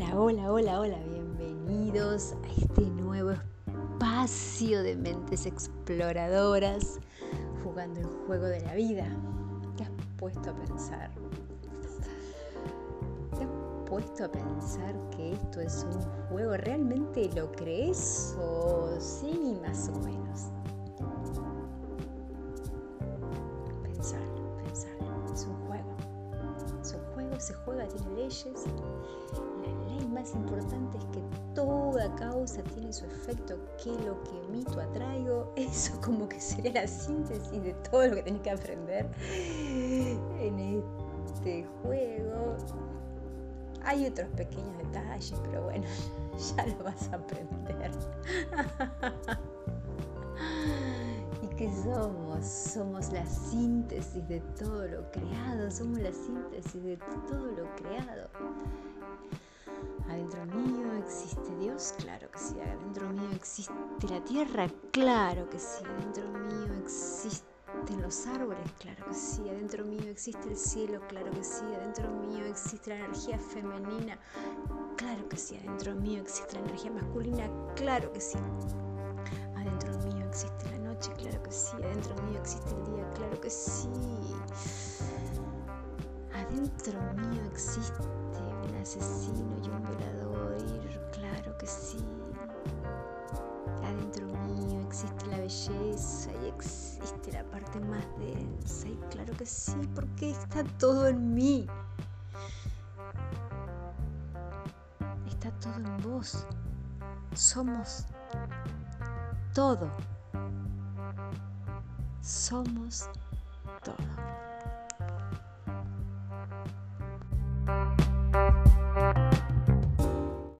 Hola, hola, hola, hola, bienvenidos a este nuevo espacio de mentes exploradoras jugando el juego de la vida. ¿Te has puesto a pensar? ¿Te has puesto a pensar que esto es un juego? ¿Realmente lo crees o sí, más o menos? Pensarlo. Se juega, tiene leyes más importante es que toda causa tiene su efecto, que lo que emito atraigo, eso como que sería la síntesis de todo lo que tenés que aprender en este juego. Hay otros pequeños detalles, pero bueno, ya lo vas a aprender. Somos? La síntesis de todo lo creado, somos la síntesis de todo lo creado. Adentro mío existe Dios, claro que sí. Adentro mío existe la tierra, claro que sí. Adentro mío existen los árboles, claro que sí. Adentro mío existe el cielo, claro que sí. Adentro mío existe la energía femenina, claro que sí. Adentro mío existe la energía masculina, claro que sí. Adentro mío existe Adentro mío existe un asesino y un violador, claro que sí. Adentro mío existe la belleza y existe la parte más densa, y claro que sí, porque está todo en mí. Está todo en vos. Somos todo. Somos todo.